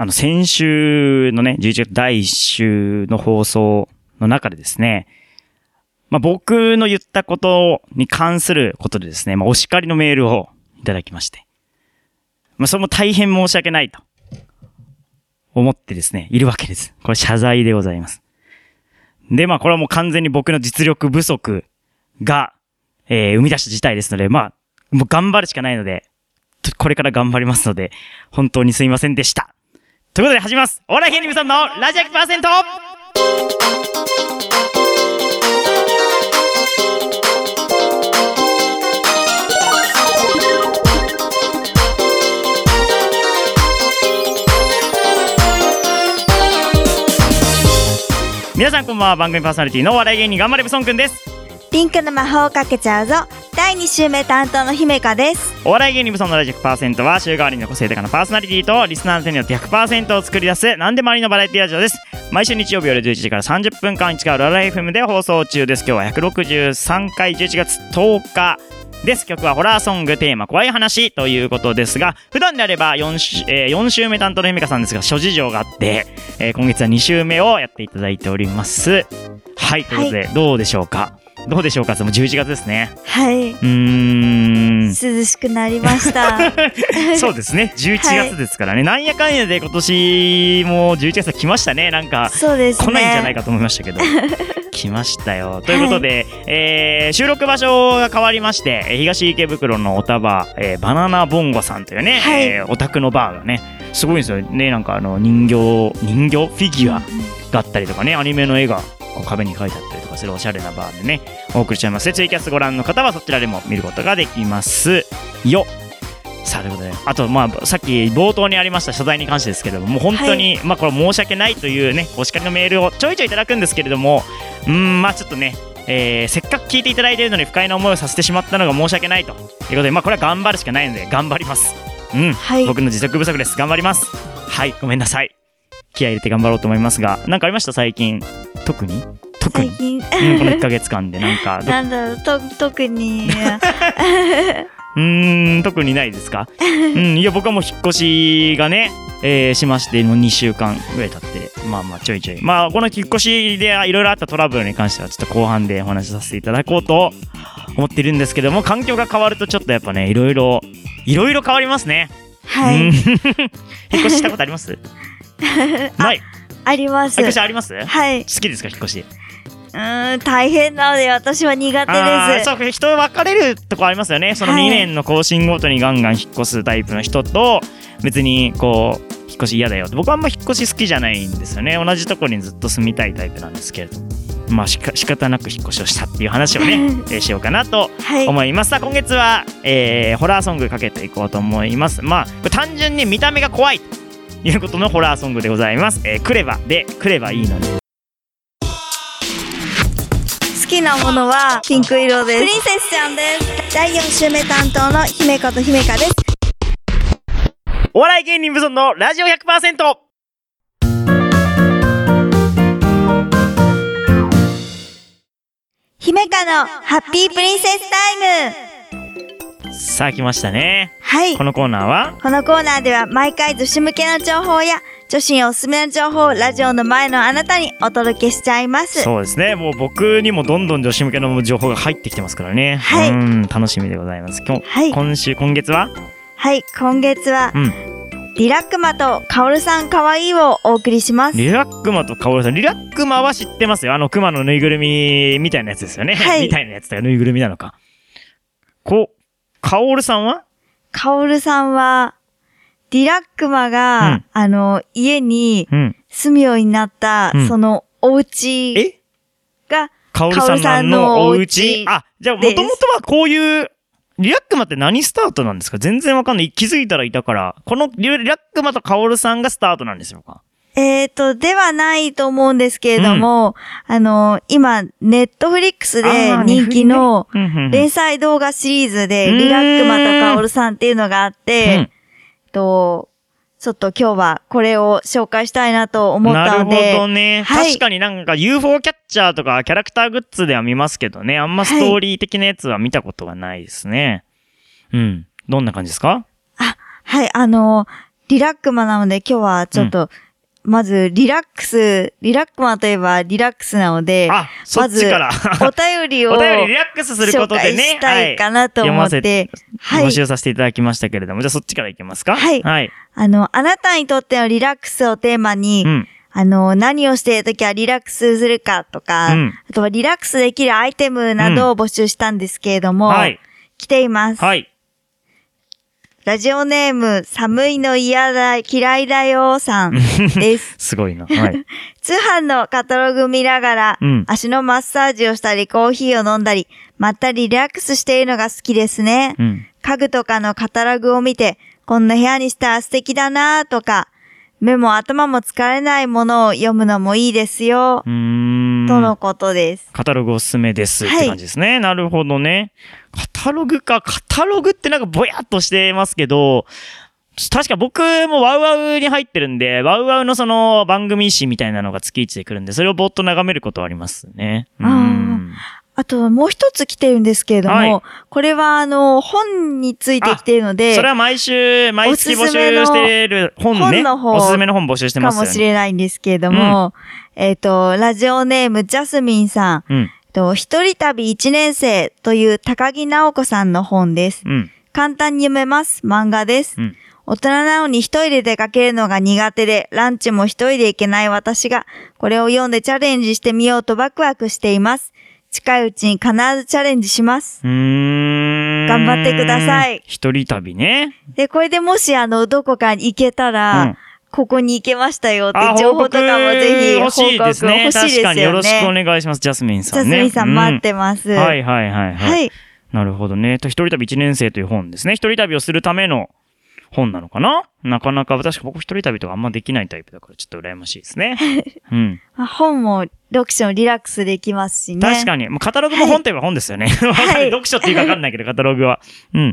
あの、先週のね、11月第1週の放送の中でですね、まあ、僕の言ったことに関することでですね、まあ、お叱りのメールをいただきまして、まあ、それも大変申し訳ないと、思ってですね、いるわけです。これ謝罪でございます。で、まあ、これはもう完全に僕の実力不足が、えー、生み出した事態ですので、まあ、もう頑張るしかないので、これから頑張りますので、本当にすいませんでした。ということで始めます。お笑い芸人さんのラジオ100%皆さんこんばんは。番組パーソナリティのお笑い芸人頑張れブソンくんです。ピンクの魔法をかけちゃうぞ。第2週目担当の姫香です。お笑い芸人ブソンのラジオ100%は週替わりの個性的なパーソナリティとリスナーの手によって100%を作り出す何でもありのバラエティラジオです。毎週日曜日夜11時から30分間近うララ FM で放送中です。今日は163回11月10日です。曲はホラーソングテーマ怖い話ということですが普段であれば 4, 週、えー、4週目担当の姫香さんですが諸事情があって、えー今月は2週目をやっていただいております。はいということで、どうでしょうか？どうでしょうか？もう11月ですね。はい。うーん。涼しくなりました。そうですね。11月ですからね、なんやかんやで今年も11月来ましたね。なんかそうですね。来ないんじゃないかと思いましたけど。来ましたよ。ということで、えー収録場所が変わりましてえー東池袋のおたば、えーバナナボンゴさんというね、はい。えーオタクのバーがねすごいんですよね。なんかあの人形人形フィギュアがあったりとかねアニメの絵がこう壁に書いてあったりとかするおしゃれなバーでねお送りしちゃいます。でツイキャスご覧の方はそちらでも見ることができます。よ。さあということで。あとまあさっき冒頭にありました謝罪に関してですけれどももう本当に、まあこれ申し訳ないというねお叱りのメールをちょいちょいいただくんですけれどもうーんまあちょっとねえーせっかく聞いていただいているのに不快な思いをさせてしまったのが申し訳ないということでまあこれは頑張るしかないので頑張ります。うん、はい。僕の実力不足です。頑張ります。はい。ごめんなさい。気合い入れて頑張ろうと思いますが何かありました最近？特に？特に。うん、この1ヶ月間でなんかどなんだろうと特に。うーん特にないですか？うんいや僕はもう引っ越しがねえーしましてもう2週間ぐらい経ってまあまあちょいちょい。まあこの引っ越しでいろいろあったトラブルに関してはちょっと後半でお話しさせていただこうと思ってるんですけども環境が変わるとちょっとやっぱねいろいろいろいろ変わりますね。うん。は い引っ越ししたことあります？ない？あります。引っ越しあります？好はい。きですか引っ越し？うーん大変なので私は苦手です。そう人分かれるとこありますよね。そのはい2年の更新ごとにガンガン引っ越すタイプの人と別にこう引っ越し嫌だよって。僕はあんま引っ越し好きじゃないんですよね。同じところにずっと住みたいタイプなんですけれど。まあしか仕方なく引っ越しをしたっていう話をね、えーしようかなとはい思います。さあ今月は、えーホラーソングかけていこうと思います。まあ単純に見た目が怖いということのホラーソングでございます、えークレバでクレバいいのにきなものはピンク色です。プリンセスちゃんです。第4週目担当の姫香と姫香です。お笑い芸人無尊のラジオ100%姫香のハッピープリンセスタイム。さあ来ましたね。はい。このコーナーは？このコーナーでは毎回女子向けの情報や女子におすすめの情報をラジオの前のあなたにお届けしちゃいます。そうですね。もう僕にもどんどん女子向けの情報が入ってきてますからね。はい。うん楽しみでございます。今日、はい。今週今月は？はい今月は、うん。リラックマとカオルさんかわいいをお送りします。リラックマとカオルさん。リラックマは知ってますよ。あのクマのぬいぐるみみたいなやつですよね、はい。みたいなやつだよ。ぬいぐるみなのか。こうカオルさんは？カオルさんはリラックマが、うん。あの家にうん。住むようになった、うん。そのお家え？がカオルさんのおお家家？あじゃあもともとはこういうリラックマって何スタートなんですか？全然わかんない。気づいたらいたから。このリラックマとカオルさんがスタートなんでしょうかえーと、ではないと思うんですけれども、あの、今、ネットフリックスで人気のうんうんうん。連載動画シリーズで、リラックマとカオルさんっていうのがあって、と、ちょっと今日はこれを紹介したいなと思ったので。なるほどね、はい。確かになんか UFO キャッチャーとかキャラクターグッズでは見ますけどね、あんまストーリー的なやつは見たことがないですね。うん。どんな感じですか？はい、あの、リラックマなので今日はちょっと、まず、リラックス、リラックマといえばリラックスなので、あ、そっちから。お便りを お便りリラックスすることでね。したいかなと思って、はい。募集させていただきましたけれども、じゃあそっちからいきますか？はいはい。あの、あなたにとってのリラックスをテーマに、うん。あの、何をしているときはリラックスするかとか、うんあとはリラックスできるアイテムなどを募集したんですけれども、はい。来ています。はい。ラジオネーム、寒いの嫌だ、嫌いだよさん です。すごいな。はい。通販のカタログ見ながら、うん足のマッサージをしたり、コーヒーを飲んだり、まったりリラックスしているのが好きですね。うん。家具とかのカタログを見て、こんな部屋にしたら素敵だなとか、目も頭も疲れないものを読むのもいいですよう、ーん。とのことです。カタログおすすめですっはいて感じですね。なるほどね。カタログか。カタログってなんかぼやっとしてますけど、確か僕もワウワウに入ってるんで、ワウワウのその番組誌みたいなのが月1で来るんで、それをぼーっと眺めることはありますね。うーん。あと、もう一つ来てるんですけれども、はいこれは、あの、本についてきているので、それは毎週、毎月募集している本ね。本の方おすすめの本募集してますよね。かもしれないんですけれども、えっ、と、ラジオネームジャスミンさん、うん。と一人旅一年生という高木直子さんの本です。うん。簡単に読めます。漫画です。うん。大人なのに一人で出かけるのが苦手で、ランチも一人で行けない私が、これを読んでチャレンジしてみようとワクワクしています。近いうちに必ずチャレンジします。うーん。頑張ってください一人旅ね。で、これでもし、あの、どこかに行けたら、うんここに行けましたよってあ情報とかもぜひ報欲しい告ですね。欲しいですよね。確かによろしくお願いします。ジャスミンジさんね。ャスミンさん待ってまます。はいはいはいはい。はい。なるほどね。と一人旅一年生という本ですね。一人旅をするための本なのかな？なかなか、確か僕一人旅とかあんまできないタイプだからちょっと羨ましいですね。うん。まあ本も読書もリラックスできますしね。確かに。もうカタログも本といえば本ですよね。わかんない読書っていうかわかんないけど、カタログは。うん。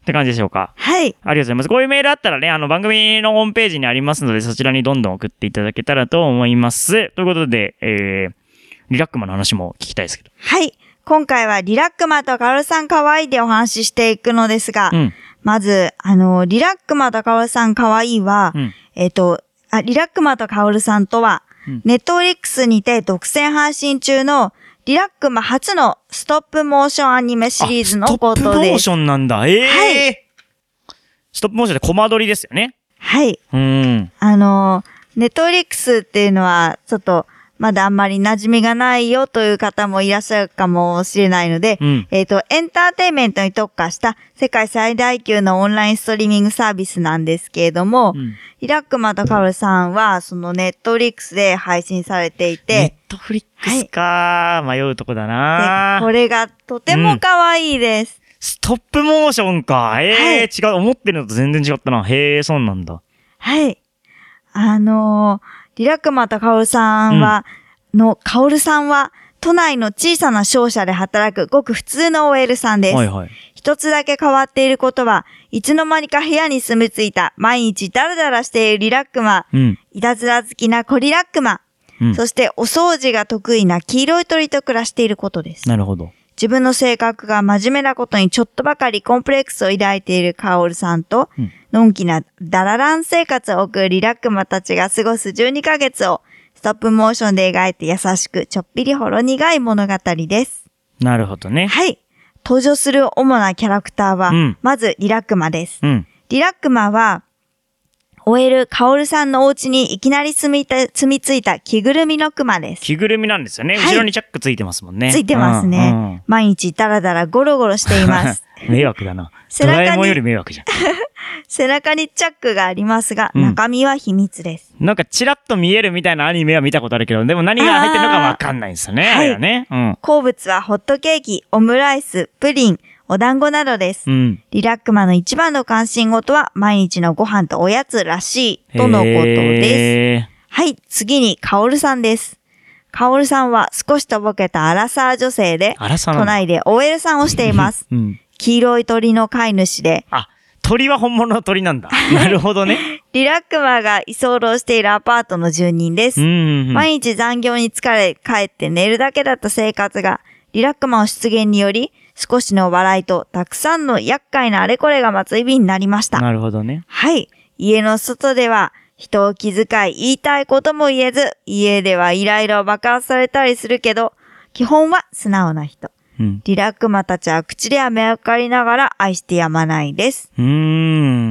って感じでしょうか。はい。ありがとうございます。こういうメールあったらね、あの番組のホームページにありますので、そちらにどんどん送っていただけたらと思います。ということで、えー、リラックマの話も聞きたいですけど。はい。今回はリラックマとカオルさんかわいいでお話ししていくのですが、うん。まず、あの、リラックマとカオルさんかわいいは、うん。えっ、と、あ、リラックマとカオルさんとは、うんネットフリックスにて独占配信中のリラックマ初のストップモーションアニメシリーズのこあストップとです。モーションなんだ。ええーはいストップモーションでコマ撮りですよね。はい。うん。あの、ネットフリックスっていうのは、ちょっと、まだあんまり馴染みがないよという方もいらっしゃるかもしれないので、うんえっ、と、エンターテインメントに特化した世界最大級のオンラインストリーミングサービスなんですけれども、うんリラックマとカオルさんは、そのネットフリックスで配信されていネて、ットフリックスか、迷うとこだでなこれがとても可愛いです。ストップモーションか。ええー違う。思ってるのと全然違ったな。へえ、そうなんだ。はい。あのーリラックマとカオルさんは、の、カオルさんは、都内の小さな商社で働くごく普通の OL さんです。はいはい。一つだけ変わっていることは、いつの間にか部屋に住み着いた、毎日ダラダラしているリラックマ、うん。いたずら好きなコリラックマ、うん。そしてお掃除が得意な黄色い鳥と暮らしていることです。なるほど。自分の性格が真面目なことにちょっとばかりコンプレックスを抱いているカオルさんと、うんのんきなダララン生活を送るリラックマたちが過ごす12ヶ月をストップモーションで描いて優しくちょっぴりほろ苦い物語です。なるほどね。はい。登場する主なキャラクターは、うんまずリラックマです。うん。リラックマは、OL カオルさんのお家にいきなり住みた住み着いた着ぐるみのクマです。着ぐるみなんですよね。はい後ろにチャックついてますもんね。ついてますうんね。毎日ダラダラゴロゴロしています。う ん迷惑だな。背中にドラえもんより迷惑じゃん。背中にチャックがありますが、うん中身は秘密です。なんかチラッと見えるみたいなアニメは見たことあるけど、でも何が入ってるのかわかんないんですよね。あーあれはね。うん。好物はホットケーキ、オムライス、プリン、お団子などです。うん。リラックマの一番の関心事は毎日のご飯とおやつらしいとのことです。へはい、次にカオルさんです。カオルさんは少しとぼけたアラサー女性で。都内で OL さんをしています。うん。黄色い鳥の飼い主で、あ、鳥は本物の鳥なんだ。なるほどね。リラックマが居候しているアパートの住人です。うんうんうん。毎日残業に疲れ帰って寝るだけだった生活が、リラックマの出現により、少しの笑いとたくさんの厄介なあれこれが待つ日々になりました。なるほどね。はい。家の外では人を気遣い言いたいことも言えず、家ではイライラを爆発されたりするけど、基本は素直な人。うん。リラックマたちは口で飴をかりながら愛してやまないです。うー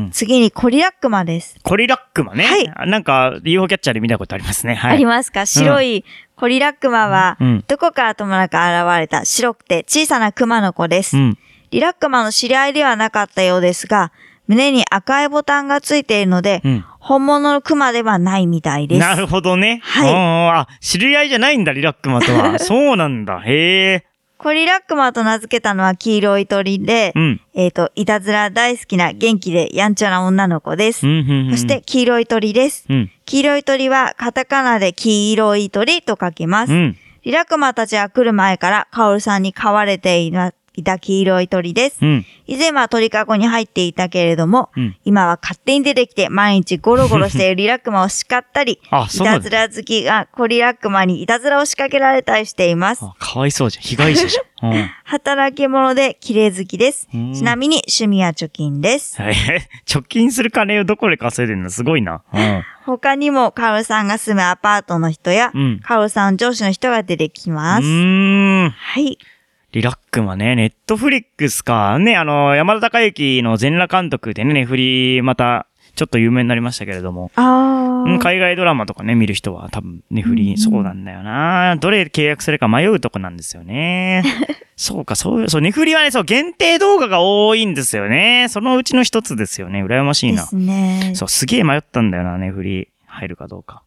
ん。次にコリラックマです。コリラックマね。はいあなんか、UFO キャッチャーで見たことありますね。はい。ありますか？白いコリラックマは、うんどこからともなく現れた白くて小さなクマの子です。うん。リラックマの知り合いではなかったようですが、胸に赤いボタンがついているので、うん。本物のクマではないみたいです。なるほどね。はいあ、知り合いじゃないんだ、リラックマとは。そうなんだ。へえ。コリラックマと名付けたのは黄色い鳥で、うん。えっ、と、いたずら大好きな元気でやんちゃな女の子です。うん、うん、うん。そして、、黄色い鳥です。うん。黄色い鳥はカタカナで黄色い鳥と書きます。うん。リラクマたちは来る前からカオルさんに飼われていないた黄色い鳥です。うん。以前は鳥かごに入っていたけれども、うん今は勝手に出てきて毎日ゴロゴロしているリラクマを叱ったり、あ、い。たずら好きがコリラクマにいたずらを仕掛けられたりしています。あ、かわいそうじゃん。被害者じゃん。うん。働き者で綺麗好きです。うんちなみに趣味は貯金です。え 貯金する金をどこで稼いでんの？すごいな。うん。他にもカオルさんが住むアパートの人や、うんカオルさん上司の人が出てきうます。はい。リラックマね、ネットフリックスか。ね、あの、山田孝之の全裸監督でね、ネフリ、また、ちょっと有名になりましたけれども。あー。うん海外ドラマとかね、見る人は多分ネフリ、そうなんだよな。どれ契約するか迷うとこなんですよね。そうか、そう、そう、ネフリはね、そう、限定動画が多いんですよね。そのうちの一つですよね。羨ましいな。ですね。そう、すげえ迷ったんだよな、ネフリ入るかどうか。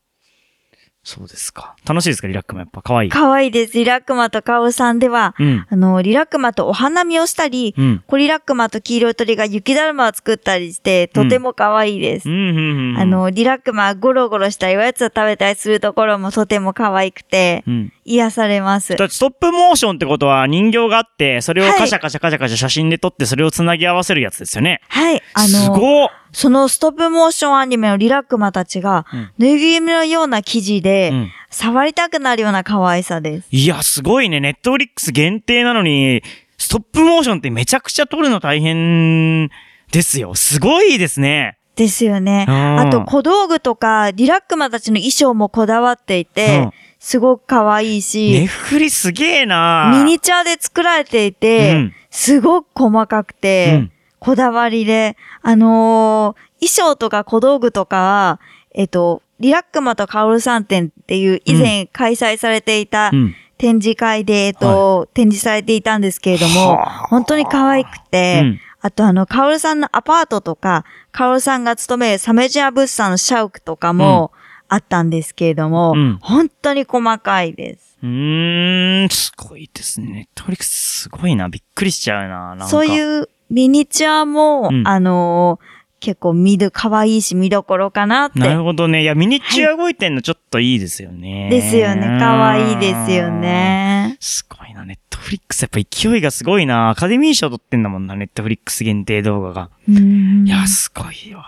そうですか。楽しいですか、リラックマやっぱ可愛い。可愛いです。リラックマとカオルさんでは、うん。あの、リラックマとお花見をしたり、うん。コリラックマと黄色い鳥が雪だるまを作ったりして、とても可愛いです。うん。あ、の、リラックマはゴロゴロしたりおやつを食べたりするところもとても可愛くて、うん。癒されます。だってストップモーションってことは人形があって、それをはいカシャカシャカシャカシャ写真で撮って、それをつなぎ合わせるやつですよね。はい。あすの、ごっそのストップモーションアニメのリラックマたちが、うんぬいぐるみのような生地で、うん触りたくなるような可愛さです。いや、すごいね。ネットフリックス限定なのに、ストップモーションってめちゃくちゃ撮るの大変ですよ。すごいですね。ですよね。うんあと小道具とか、リラックマたちの衣装もこだわっていて、うんすごく可愛いネし、フリすげえなミニチュアで作られていて、うんすごく細かくて、うんこだわりで、あのー衣装とか小道具とかは、えっと、リラックマとカオルさん展っていう以前開催されていたうん。展示会で、えっと、展示されていたんですけれどもはあ、本当に可愛くて、うんあとあの、カオルさんのアパートとか、カオルさんが勤めるサメジア物産のシャウクとかもあったんですけれども、うん本当に細かいです。うーん、すごいですね。ネットフリックスすごいな。びっくりしちゃうな。なんかそういうミニチュアも、うんあのー結構見る、可愛いし見どころかなって。なるほどね。いや、ミニチュア動いてんのちょっといいですよね。ですよね。可愛いですよね。すごいな。ネットフリックスやっぱ勢いがすごいな。アカデミー賞取ってんだもんな。ネットフリックス限定動画が。うんいや、すごいわ。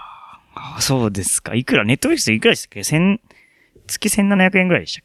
あそうですか。いくら？ネットフリックスいくらでしたっけ？千、月1700円ぐらいでしたっ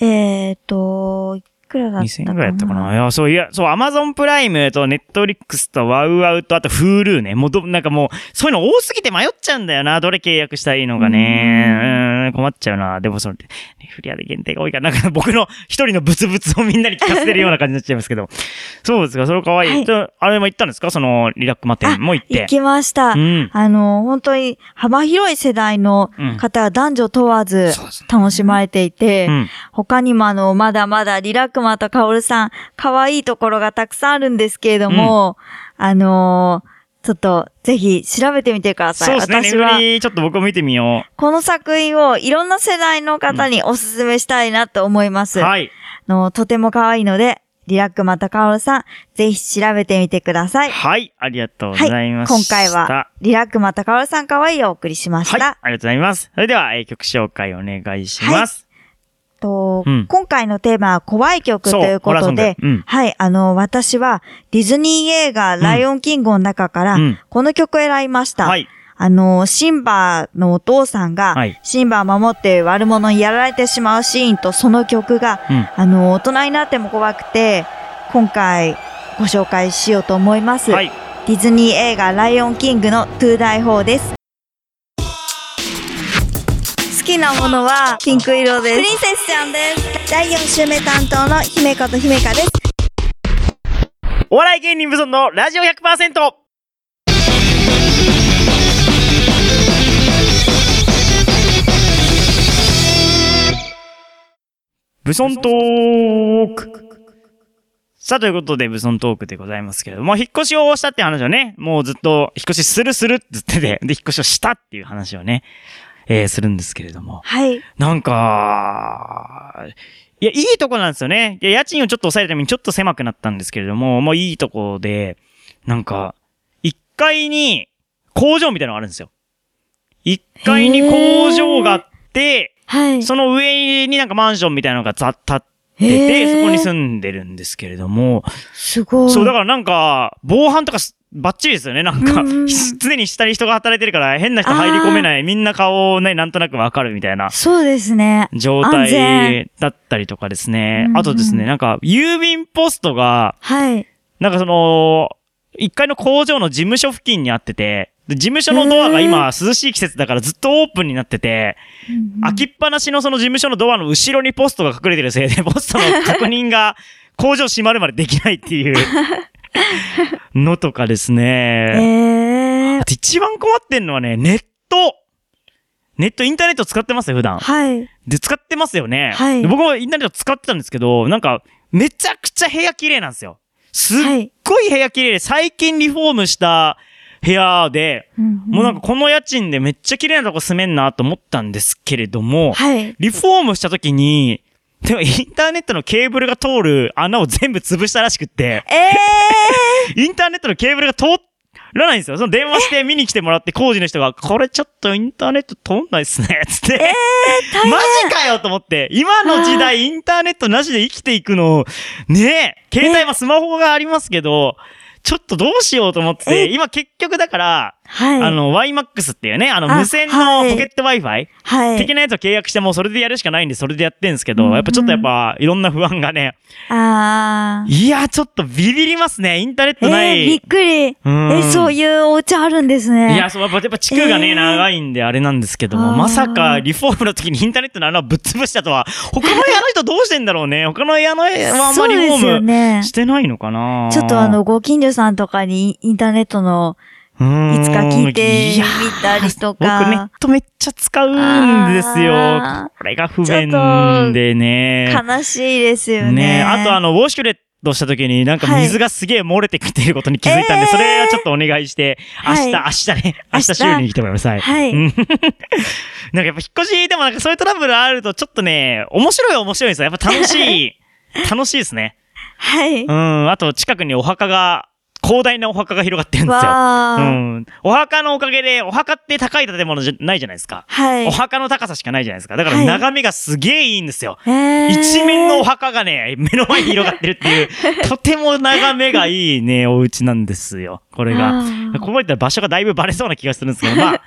け？えっ、と、いくらだったかな ?2000 円ぐらいだったかな？いや、そう、いや、そう、アマゾンプライムとネットフリックスとワウワウと、あと Hulu ね。もうど、なんかもう、そういうの多すぎて迷っちゃうんだよな。どれ契約したらいいのかね。うん、困っちゃうな。でもその、ネフリアで限定が多いから、なんか僕の一人のブツブツをみんなに聞かせてるような感じになっちゃいますけど。そうですか、それ可愛い。はいあれも行ったんですか？その、リラックマ店も行って。行きました。うん。あの、本当に幅広い世代の方は男女問わず楽しまれていて、うん。他にもあの、まだまだリラックマとカオルさん、可愛いところがたくさんあるんですけれども、あのーちょっと、ぜひ調べてみてください。そうですね。私は、ちょっと僕も見てみよこの作品をいろんな世代の方におすすめしたいなと思います。う。はい。あのとても可愛いので、リラックマとカオルさん、ぜひ調べてみてください。はい。ありがとうごはい。ざいました。今回は、リラックマとカオルさん可愛いをお送りしましはい。た。ありがとうございます。それでは、えー曲紹介お願いします。とうん今回のテーマは怖い曲ということでうんはい、あの、私はディズニー映画ライオンキングの中からうん、この曲を選びました。はい。あの、シンバのお父さんが、はいシンバを守って悪者にやられてしまうシーンとその曲が、うん。あの、大人になっても怖くて、今回ご紹介しようと思います。はい。ディズニー映画ライオンキングの To Die For です。きなものはピンク色です。プリンセスちゃんです。第4週目担当の姫子と姫香です。お笑い芸人無尊のラジオ 100%! ブソントークさあ、ということで、ブソントークでございますけれども、引っ越しをしたって話をね、もうずっと、引っ越しするするって言ってて、で、引っ越しをしたっていう話をね、えー、するんですけれども。はい。なんか、いや、いいとこなんですよね。いや、家賃をちょっと抑えるためにちょっと狭くなったんですけれども、もういいとこで、なんか、1階に工場みたいなのがあるんですよ。1階に工場があって、はい。その上になんかマンションみたいなのがざっ立ってへて、ーそこに住んでるんですけれども、すごい。そう、だからなんか、防犯とかすバッチリですよね。なんかうんうんうん、常に下に人が働いてるから変な人入り込めない、みんな顔をね、なんとなくわかるみたいな。そうですね。状態だったりとかですねあとですね、なんか、郵便ポストが、はい。なんかその、1階の工場の事務所付近にあってて、で事務所のドアが今涼しい季節だからずっとオープンになってて、開きっぱなしのその事務所のドアの後ろにポストが隠れてるせいで、ポストの確認が工場閉まるまでできないっていうのとかですえね。ーあ。と一番困ってんのはね、ネット。ネット、インターネット使ってますよ、普段。はい。で、使ってますよね。はいで僕もインターネット使ってたんですけど、なんか、めちゃくちゃ部屋綺麗なんですよ。すっはい。ごい部屋綺麗で、最近リフォームした部屋で、もうなんかこの家賃でめっちゃ綺麗なとこ住めんなと思ったんですけれども、はい。リフォームした時に、でもインターネットのケーブルが通る穴を全部潰したらしくって、えインターネットのケーブルが通らないんですよ。その電話して見に来てもらって工事の人が、これちょっとインターネット通んないっすね、つって。ー、大変。マジかよと思って、今の時代インターネットなしで生きていくの、ねえ、携帯はスマホがありますけど、ちょっとどうしようと思って今結局だから、はい。あ、の、YMAX っていうね、あの、あ無線はいのポケット Wi-Fi はい。的なやつを契約してもうそれでやるしかないんで、それでやってんですけど、うんうんやっぱちょっとやっぱ、いろんな不安がね、あー。いや、ちょっとビビりますね。インターネッえトない。ー、びっくり。うんえ、そういうお家あるんですね。いや、そう、やっぱ、やっぱ地区がね、えー長いんであれなんですけども、まさかリフォームの時にインターネットの穴をぶっ潰したとは、他の部屋の人どうしてんだろうね。他の部屋のはあんまりリフォーねムしてないのかなちょっとあの、、ご近所さんとかにインターネットのいつか聞いてみたりと僕ネッか、トめっちゃ使うんですあよー。これが不便でね。悲しいですよね。ねあとあの、ウォシュレットした時になんか水がすげえ漏れてきてることに気づいたんで、えーそれはちょっとお願いして、明日、はい明日ね、明日明日修理に来てもらいます。はい。はいうん なんかやっぱ引っ越しでもなんかそういうトラブルあるとちょっとね、面白いは面白いんですよ。やっぱ楽しい、楽しいですね。はい。うん。あと近くにお墓が、広大なお墓が広がってるんですよ。うん。お墓のおかげで、お墓って高い建物じゃないじゃないですか。はい。お墓の高さしかないじゃないですか。だからはい眺めがすげえいいんですよ。えー一面のお墓がね、目の前に広がってるっていう、とても眺めがいいね、お家なんですよ。これあが。ーここまで言ったら場所がだいぶバレそうな気がするんですけど、まあ、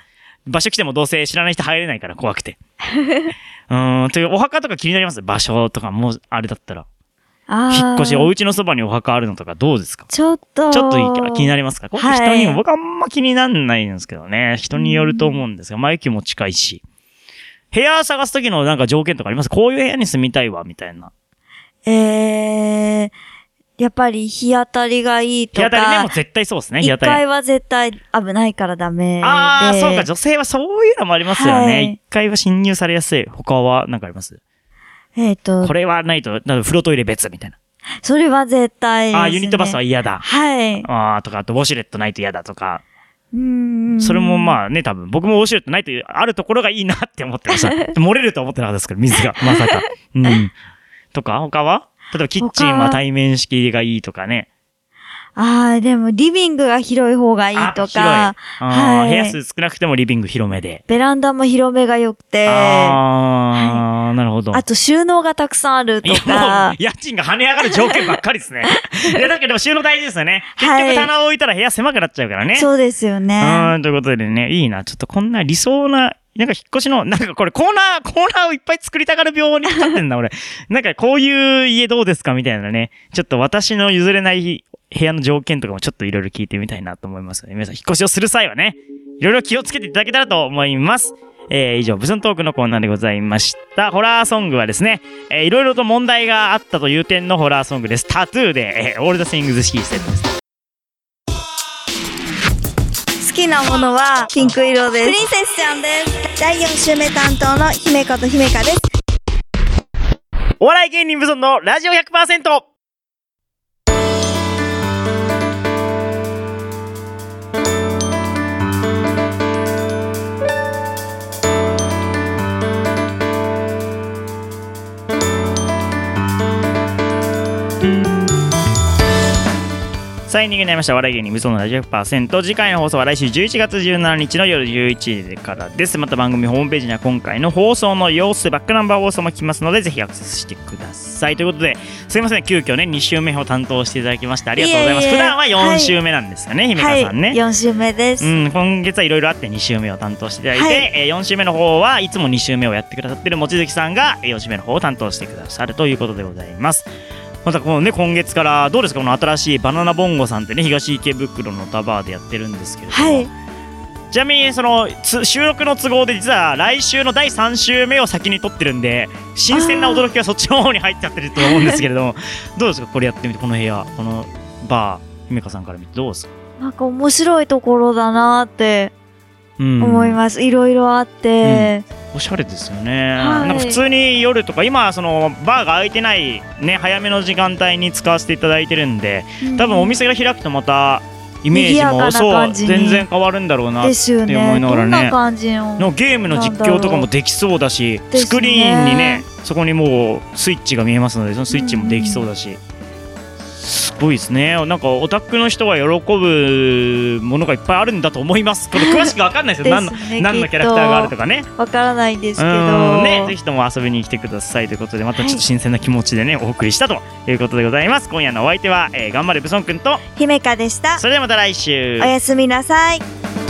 場所来てもどうせ知らない人入れないから怖くて。うーん、という、お墓とか気になります場所とかもう、あれだったら。引っ越し、お家のそばにお墓あるのとかどうですか？ちょっと。ちょっとい気になりますか？はい人にも、僕あんま気になんないんですけどね。人によると思うんですが、マイキも近いし。部屋探す時のなんか条件とかあります？こういう部屋に住みたいわ、みたいな。えー、やっぱり日当たりがいいと日当たりね、もうか、絶対そうですね、日当1たり。階は絶対危ないからダメで。ああ、そうか、女性はそういうのもありますよはね。い一、階は侵入されやすい。他は何かあります？えっ、とこ、れはないと、なんか風呂トイレ別みたいな。それは絶対です、ね。ああ、ユニットバスは嫌だ。はい。ああ、とか、あとウォシュレットないと嫌だとか。うーん。それもまあね、多分、僕もウォシュレットないとあるところがいいなって思ってました。漏れると思ってなかったですけど、水が、まさか。うん。とか、他は？例えばキッチンは？対面式がいいとかね。ああ、でもリビングが広い方がいいとか、はい部屋数少なくてもリビング広めで。ベランダも広めが良くて、ああ、なるほど。あと収納がたくさんあるとかう、、家賃が跳ね上がる条件ばっかりですね。いや、だけど収納大事ですよね。結はい局棚を置いたら部屋狭くなっちゃうからね。そうですようね。ーん、ということでね、いいな。ちょっとこんな理想な、なんか引っ越しの、なんかこれコーナー、コーナーをいっぱい作りたがる病にかかってんだ、俺。なんかこういう家どうですかみたいなね。ちょっと私の譲れない部屋の条件とかもちょっといろいろ聞いてみたいなと思いますので、皆さん引っ越しをする際はね、いろいろ気をつけていただけたらと思います。えー以上、ブソントークのコーナーでございました。ホラーソングはですね、えーいろいろと問題があったという点のホラーソングです。タトゥーで、えー、オールドシングズシーセットです。きなものはピンク色です。プリンセスちゃんです。第4週目担当の姫子と姫香です。お笑い芸人ブソンのラジオ 100%! さあエンディングになりました。お笑い芸人無双のラジオ100%。次回の放送は来週11月17日の夜11時からです。また番組ホームページには今回の放送の様子、バックナンバー放送も聞きますので、ぜひアクセスしてください。ということで、すいません、急遽ね、2週目を担当していただきましてありがとうございます。普段は4週目なんですかね、姫香さんね。はい、4週目です。うん、今月はいろいろあって2週目を担当していただいて、はいえー4週目の方はいつも2週目をやってくださってる望月さんが4週目の方を担当してくださるということでございます。またこのね今月からどうですか？この新しいバナナボンゴさんってね東池袋のタバーでやってるんですけれども、はい。ちなみにそのつ収録の都合で実は来週の第3週目を先に撮ってるんで新鮮な驚きがそっちの方に入っちゃってると思うんですけれども。どうですか？これやってみて。この部屋このバー姫香さんから見てどうですか、なんか面白いところだなって。うん思います。いろいろあって。おしゃれですよね、はいなんか普通に夜とか今そのバーが開いてないね早めの時間帯に使わせていただいてるんで多分お店が開くとまたイメージもそう全然変わるんだろうなって思ね。いながらねの。のゲームの実況とかもできそうだし、スクリーンにねそこにもうスイッチが見えますのでそのスイッチもできそうだし、すごいですね。なんかオタクの人が喜ぶものがいっぱいあるんだと思います。これ詳しくわかんないですよ。何のですね何のキャラクターがあるとかね。わからないんですけうど。ん。ね、ぜひとも遊びに来てくださいということでまたちょっと新鮮な気持ちでね、お送りしたということでございます。今夜のお相手は、えー、頑張れブソンくんと姫香でした。それではまた来週。おやすみなさい。